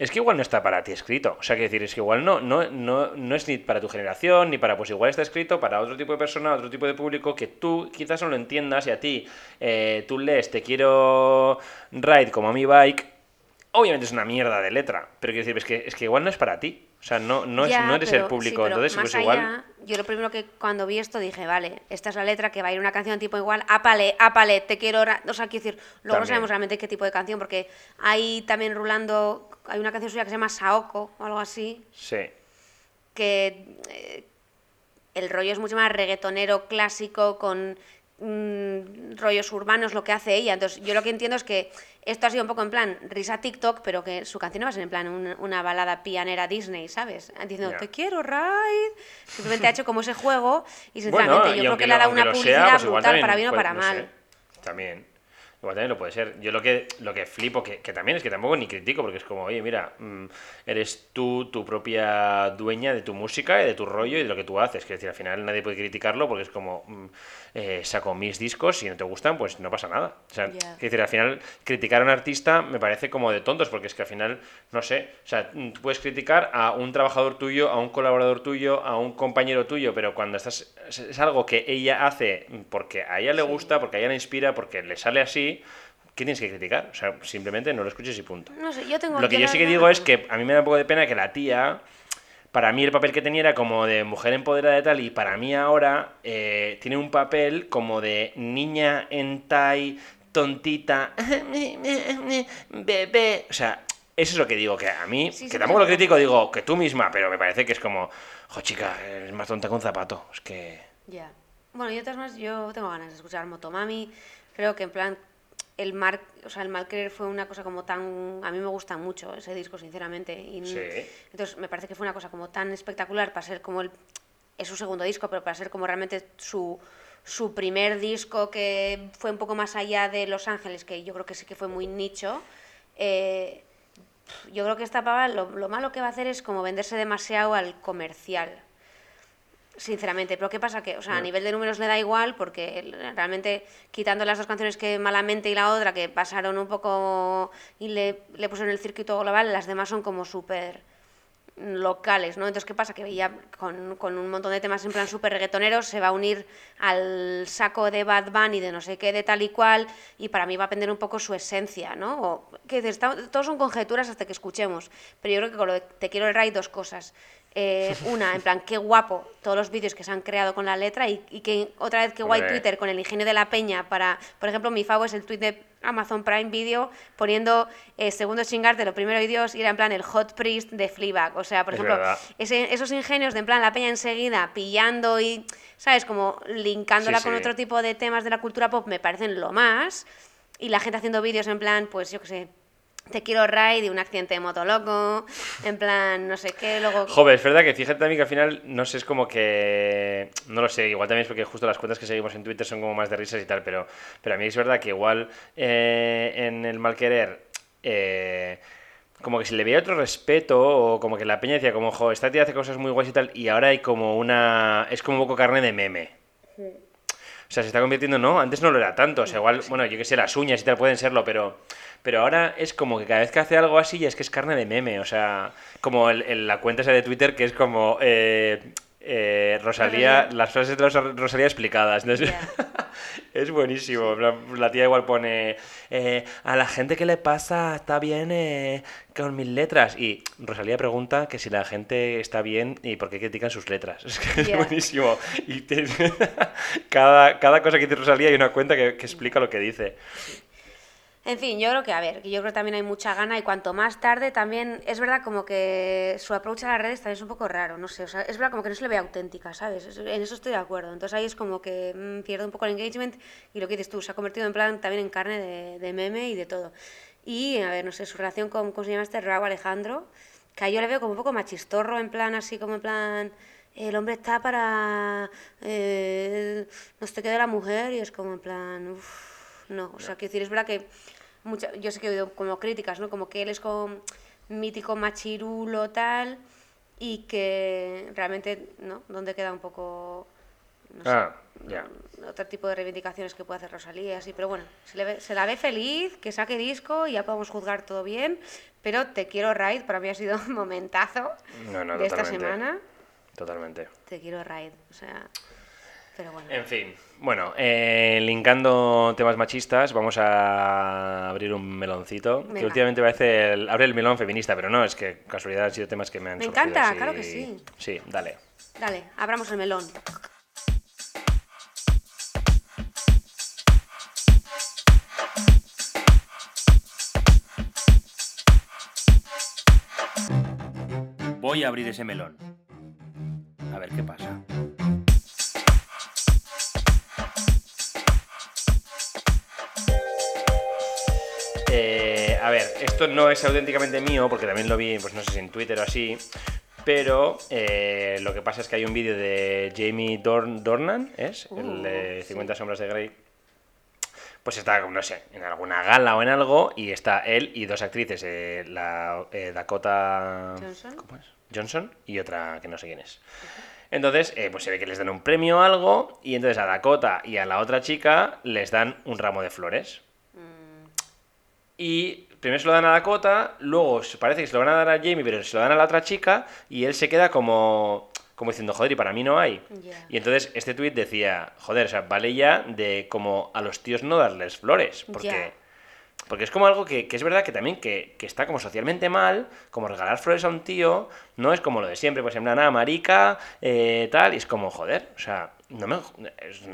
es que igual no está para ti escrito. O sea, que decir, es que igual no, no, no, no es ni para tu generación, ni para, pues igual está escrito para otro tipo de persona, otro tipo de público, que tú quizás no lo entiendas y a ti, eh, tú lees, te quiero ride como a mi bike, obviamente es una mierda de letra, pero quiero decir, es que, es que igual no es para ti. O sea, no, no, es, no eres pero- el público, sí, pero entonces más pues igual... yo lo primero que cuando vi esto dije, vale, esta es la letra que va a ir una canción tipo igual, ápale, ápale, te quiero, ra-". o sea, quiero decir, luego no sabemos realmente qué tipo de canción, porque hay también rulando, hay una canción suya que se llama Saoko o algo así, Sí. que eh, el rollo es mucho más reggaetonero clásico con mm, rollos urbanos lo que hace ella. Entonces, yo lo que entiendo es que esto ha sido un poco en plan risa TikTok, pero que su canción no va a ser en plan un- una balada pianera Disney, ¿sabes? Diciendo, te quiero, Ride. Simplemente ha hecho como ese juego y sinceramente Bueno, y yo creo que le ha dado una sea, publicidad pues igual brutal también para bien o para no mal. sé, también. Igual también lo puede ser. Yo lo que, lo que flipo, que, que también es que tampoco ni critico, porque es como, oye, mira, mm, eres tú tu propia dueña de tu música y de tu rollo y de lo que tú haces. Que decir, al final nadie puede criticarlo porque es como, mm, eh, saco mis discos y no te gustan, pues no pasa nada. O sea, que decir, al final criticar a un artista me parece como de tontos, porque es que al final, no sé, o sea, mm, tú puedes criticar a un trabajador tuyo, a un colaborador tuyo, a un compañero tuyo, pero cuando estás, es- es algo que ella hace porque a ella le gusta, porque a ella le inspira, porque le sale así, ¿qué tienes que criticar? O sea, simplemente no lo escuches y punto. No sé, yo tengo Lo que yo sí que digo es que a mí me da un poco de pena que la tía, para mí el papel que tenía era como de mujer empoderada y tal, y para mí ahora eh, tiene un papel como de niña hentai, tontita, <laughs> bebé. O sea, eso es lo que digo, que a mí, Sí, que sí, tampoco lo critico, digo que tú misma, pero me parece que es como, jo chica, eres más tonta que un zapato. Es que... Ya. Bueno, yo, de todas maneras, yo tengo ganas de escuchar Motomami. Creo que en plan, el mar, o sea, el mal querer fue una cosa como tan. A mí me gusta mucho ese disco, sinceramente. Y, Sí. Entonces, me parece que fue una cosa como tan espectacular para ser como el. Es su segundo disco, pero para ser como realmente su, su primer disco que fue un poco más allá de Los Ángeles, que yo creo que sí que fue muy nicho. Eh, yo creo que esta pava lo, lo malo que va a hacer es como venderse demasiado al comercial. Sinceramente, pero ¿qué pasa? Que, o sea, a nivel de números le da igual porque realmente quitando las dos canciones que Malamente y la otra que pasaron un poco y le, le pusieron el circuito global, las demás son como súper locales, ¿no? Entonces, ¿qué pasa? Que ya con, con un montón de temas en plan súper reggaetoneros se va a unir al saco de Bad Bunny de no sé qué, de tal y cual, y para mí va a perder un poco su esencia, ¿no? O, que Está- todos son conjeturas hasta que escuchemos, pero yo creo que con lo de Te quiero el Ray dos cosas. Eh, una, en plan, qué guapo todos los vídeos que se han creado con la letra y, y que otra vez que guay. Twitter con el ingenio de la peña para, por ejemplo, mi favo es el tweet de Amazon Prime Video poniendo eh, segundo chingarte, lo primero y Dios, y era en plan el hot priest de Fleabag. O sea, por Es ejemplo, ese- esos ingenios de en plan la peña enseguida pillando y, ¿sabes? Como linkándola Sí, con sí. otro tipo de temas de la cultura pop me parecen lo más. Y la gente haciendo vídeos en plan, pues yo qué sé, te quiero ride y un accidente de moto loco, en plan, no sé qué, luego... Joder, es verdad que fíjate también que al final, no sé, es como que. No lo sé, igual también es porque justo las cuentas que seguimos en Twitter son como más de risas y tal, pero, pero a mí es verdad que igual eh, en el mal querer. eh, como que se le veía otro respeto, o como que la peña decía, como, jo, esta tía hace cosas muy guays y tal, y ahora hay como una. Es como un poco carne de meme. O sea, se está convirtiendo, ¿no? Antes no lo era tanto. O sea, igual, bueno, yo qué sé, las uñas y tal pueden serlo, pero, pero ahora es como que cada vez que hace algo así ya es que es carne de meme. O sea, como el- el- la cuenta esa de Twitter que es como eh, eh, Rosalía, Rosalía. las frases de Rosa- Rosalía explicadas. ¿no? <laughs> Es- buenísimo. La tía igual pone eh, a la gente que le pasa está bien eh, con mis letras. Y Rosalía pregunta que si la gente está bien y por qué critican sus letras. <laughs> Es que es buenísimo. Y te- <laughs> cada, cada cosa que dice Rosalía hay una cuenta que, que explica lo que dice. En fin, yo creo que, a ver, yo creo que también hay mucha gana y cuanto más tarde también, es verdad como que su approach a las redes también es un poco raro, no sé, o sea, es verdad como que no se le ve auténtica, ¿sabes? Es- En eso estoy de acuerdo. Entonces ahí es como que mm, pierde un poco el engagement y lo que dices tú, se ha convertido en plan también en carne de, meme y de todo. Y, a ver, no sé, su relación con, ¿cómo se llama este? Raúl Alejandro, que yo le veo como un poco machistorro, en plan así como en plan... El hombre está para... Eh, no sé qué de la mujer y es como en plan... no, o sea, quiero decir, es verdad que mucha, yo sé que he oído como críticas, ¿no? Como que él es como mítico machirulo tal y que realmente, ¿no? Donde queda un poco no sé, Ah, ya. otro tipo de reivindicaciones que puede hacer Rosalía, así, pero bueno, se, le ve- se la ve feliz, que saque disco y ya podemos juzgar todo bien, pero Te quiero Ride para mí ha sido un momentazo No, no, de esta semana. Totalmente. Te quiero Ride, o sea, pero bueno. En fin, bueno, eh, linkando temas machistas, vamos a abrir un meloncito. Que últimamente parece el, abre el melón feminista, pero no, es que casualidad han sido temas que me han Me surgido encanta, así. claro que sí. Sí, dale. Dale, abramos el melón. Voy a abrir ese melón. A ver qué pasa. A ver, esto no es auténticamente mío, porque también lo vi, pues no sé si en Twitter o así, pero eh, lo que pasa es que hay un vídeo de Jamie Dorn Dornan, ¿es? el Uh, de sí. 50 sombras de Grey. Pues está, no sé, en alguna gala o en algo, y está él y dos actrices, eh, la eh, Dakota Johnson. ¿cómo es? Johnson y otra que no sé quién es. Entonces, pues se ve que les dan un premio o algo, y entonces a Dakota y a la otra chica les dan un ramo de flores. Mm, Y primero se lo dan a Dakota, luego parece que se lo van a dar a Jamie, pero se lo dan a la otra chica, y él se queda como, como diciendo, joder, y para mí no hay. Y entonces este tuit decía, joder, o sea, vale ya de como a los tíos no darles flores, porque... Porque es como algo que, que es verdad que también que, que está como socialmente mal, como regalar flores a un tío, no es como lo de siempre, pues en plan, ah, marica, eh, tal, y es como, joder, o sea, no me,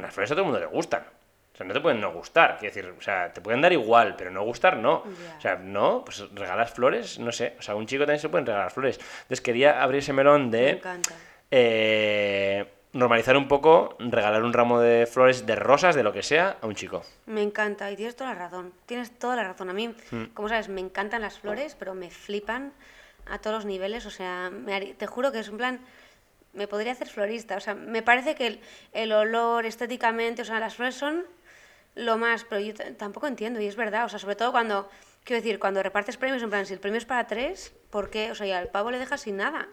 las flores a todo el mundo le gustan. O sea, no te pueden no gustar, quiero decir, o sea, te pueden dar igual, pero no gustar no. O sea, no, pues regalas flores, no sé, o sea, a un chico también se pueden regalar flores. Entonces quería abrir ese melón Me de encanta. eh, normalizar un poco, regalar un ramo de flores, de rosas, de lo que sea, a un chico. Me encanta y tienes toda la razón. Tienes toda la razón. A mí, Mm. como sabes, me encantan las flores, pero me flipan a todos los niveles. O sea, me haría- te juro que es un plan. Me podría hacer florista. O sea, me parece que el, el olor estéticamente, o sea, las flores son lo más. Pero yo tampoco entiendo, y es verdad. O sea, sobre todo cuando. Quiero decir, cuando repartes premios, en plan, si el premio es para tres, ¿por qué? O sea, y al pavo le dejas sin nada.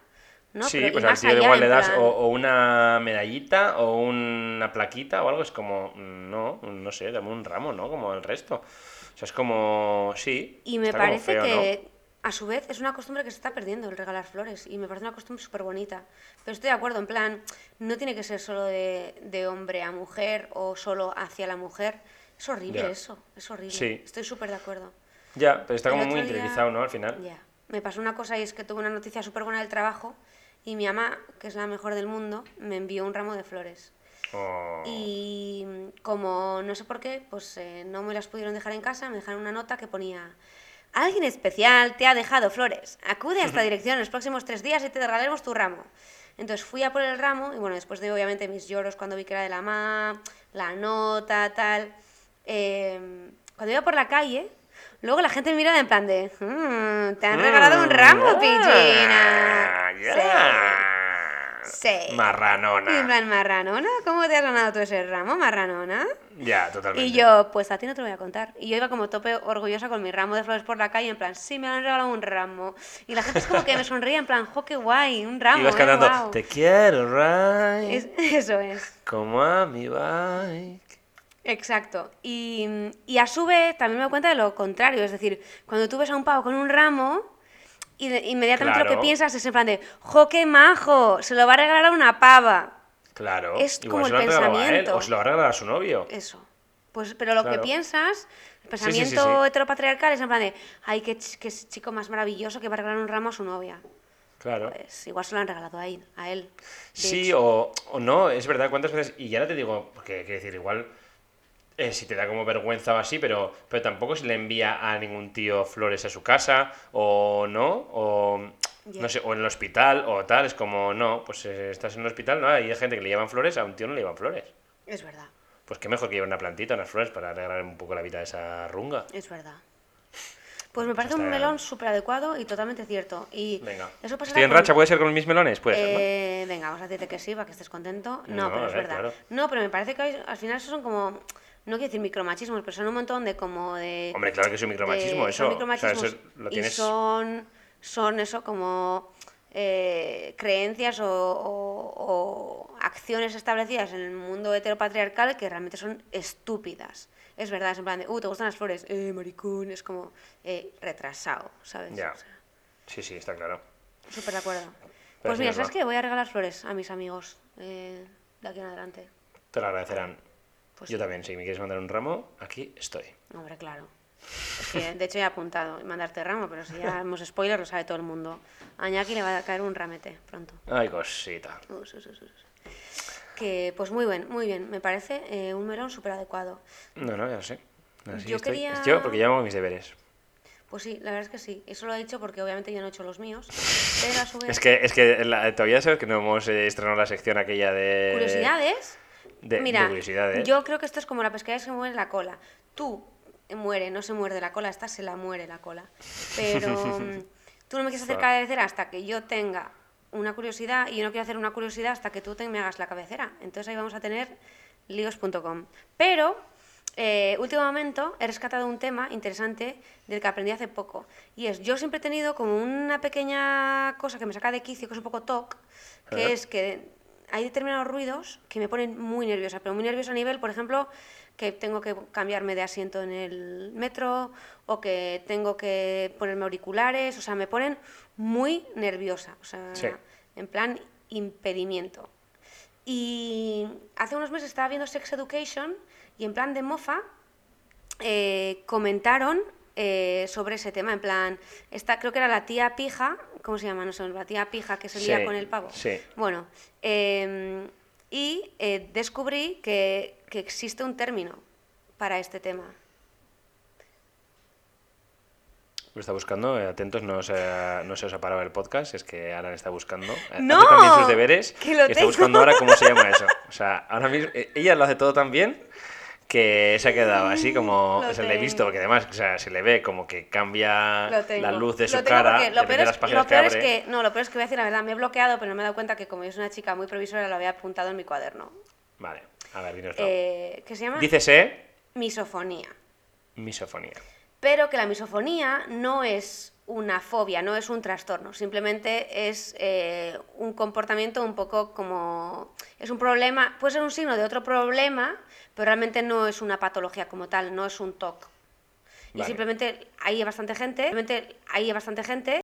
¿no? sí, Pero- pues al tío igual le das plan- o, o una medallita o una plaquita o algo, es como, mm, no, no sé, dame un ramo, ¿no? Como el resto. O sea, es como, sí. Y me parece feo, ¿no? A su vez, es una costumbre que se está perdiendo el regalar flores. Y me parece una costumbre súper bonita. Pero estoy de acuerdo, en plan, no tiene que ser solo de, de hombre a mujer o solo hacia la mujer. Es horrible eso, es horrible. Sí. Estoy súper de acuerdo. Ya, pero está El como muy día- interiorizado, ¿no? Al final. Ya. Me pasó una cosa y es que tuve una noticia súper buena del trabajo y mi mamá, que es la mejor del mundo, me envió un ramo de flores. Oh, Y como no sé por qué, pues eh, no me las pudieron dejar en casa, me dejaron una nota que ponía, alguien especial te ha dejado flores, acude a esta dirección en los próximos tres días y te regalaremos tu ramo. Entonces fui a por el ramo y bueno, después de obviamente mis lloros cuando vi que era de la mamá, la nota, tal, eh, cuando iba por la calle, luego la gente mira en plan de, "Mm, te han regalado un ramo, Mm, Pillina. ah, ya. Sí. Y en Marranona. plan, marranona, ¿cómo te has ganado tú ese ramo, marranona? Ya, totalmente. Y yo, pues a ti no te lo voy a contar. Y yo iba como tope orgullosa con mi ramo de flores por la calle, en plan, sí, me han regalado un ramo. Y la gente es como que me sonríe, en plan, jo, qué guay, un ramo. Ibas eh, cantando, guau". te quiero, right, Es- <laughs> eso es. como a mi bike. Exacto. Y, y a su vez también me doy cuenta de lo contrario. Es decir, cuando tú ves a un pavo con un ramo, y de- inmediatamente lo que piensas es en plan de, ¡jo, qué majo! Se lo va a regalar a una pava. Claro. Es igual como se el a él, pensamiento. o se lo va a regalar a su novio. Eso. Pues, pero lo que piensas, el Sí, sí, sí, pensamiento sí. heteropatriarcal es en plan de, ¡ay, qué, ch- qué chico más maravilloso que va a regalar un ramo a su novia! Claro. Pues igual se lo han regalado a él. A él. Sí, o, o no, es verdad, ¿cuántas veces? Y ya no te digo, porque quiero decir, igual eh, si te da como vergüenza o así, pero, pero tampoco se le envía a ningún tío flores a su casa, o no, o no sé, o en el hospital, o tal, es como, no, pues eh, estás en el hospital, no, hay gente que le llevan flores, a un tío no le llevan flores. Es verdad, Pues qué mejor que llevar una plantita, unas flores, para alegrar un poco la vida de esa runga. es verdad. Pues me parece está un melón súper adecuado y totalmente cierto. Y Venga. eso Estoy en con- racha, ¿puede ser con mis melones? Puede ser, ¿no? Eh, venga, vamos a decirte que sí, para que estés contento. No, No, pero es ver, verdad. claro. No, pero me parece que al final eso son como, no quiero decir micromachismos, pero son un montón de como de... Hombre, claro que es un micromachismo, de- eso. Son O sea, micromachismos eso lo y son, son eso como eh, creencias o, o- o acciones establecidas en el mundo heteropatriarcal que realmente son estúpidas. Es verdad, es en plan de, uh, ¿te gustan las flores? Eh, maricón, es como eh, retrasado, ¿sabes? Ya. O sea, Sí, sí, está claro. Súper de acuerdo. Pero Pues mira, es ¿sabes qué? Voy a regalar flores a mis amigos eh, de aquí en adelante. Te lo agradecerán. Pues Yo sí. también, si me quieres mandar un ramo, aquí estoy. Hombre, claro. Es que, de hecho, he apuntado mandarte ramo, pero si ya <laughs> hemos spoiler, lo sabe todo el mundo. A Ñaki le va a caer un ramete pronto. Ay, cosita. Que, pues muy bien, muy bien. Me parece eh, un melón súper adecuado. No, no, ya lo sé. Así Yo estoy. quería- Yo, porque ya hago mis deberes. Pues sí, la verdad es que sí. Eso lo he dicho porque obviamente yo no he hecho los míos. Pero a su <laughs> vez... Es que, es que la- todavía sabes que no hemos eh, estrenado la sección aquella de. Curiosidades. De, de Mira, curiosidades. yo creo que esto es como la pescadilla que se muere la cola. Tú eh, muere, no se muerde la cola, esta se la muere la cola. Pero <laughs> mm, tú no me quieres hacer cabecera hasta que yo tenga una curiosidad y yo no quiero hacer una curiosidad hasta que tú te me hagas la cabecera. Entonces ahí vamos a tener líos.com. Pero, eh, último momento, he rescatado un tema interesante del que aprendí hace poco. Y es, yo siempre he tenido como una pequeña cosa que me saca de quicio, que es un poco TOC, que es que hay determinados ruidos que me ponen muy nerviosa, pero muy nerviosa a nivel, por ejemplo, que tengo que cambiarme de asiento en el metro o que tengo que ponerme auriculares, o sea, me ponen muy nerviosa, o sea, Sí. en plan impedimento. Y hace unos meses estaba viendo Sex Education y en plan de mofa eh, comentaron eh, sobre ese tema, en plan, esta creo que era la tía pija, ¿cómo se llama? No sé, la tía pija que se lía Sí, con el pavo. sí. Bueno, eh, y eh, descubrí que, que existe un término para este tema. Lo está buscando, eh, atentos, no se, no se os ha parado el podcast, es que Alan está buscando. ¡No! Hace también sus deberes Que lo y está tengo. buscando ahora cómo se llama eso. O sea, ahora mismo, ella lo hace todo tan bien que se ha quedado así como Lo se le he visto, porque además o sea, se le ve como que cambia la luz de su cara, porque lo peor, de es, las páginas lo peor que es abre. que, no, lo peor es que voy a decir la verdad, me he bloqueado, pero no me he dado cuenta que como soy una chica muy provisora, lo había apuntado en mi cuaderno. Vale, a ver, dinoslo. Eh, que se llama Dícese misofonía. misofonía. Pero que la misofonía no es una fobia, no es un trastorno, simplemente es eh, un comportamiento un poco como... Es un problema, puede ser un signo de otro problema, pero realmente no es una patología como tal, no es un TOC. Y simplemente hay bastante gente, simplemente hay bastante gente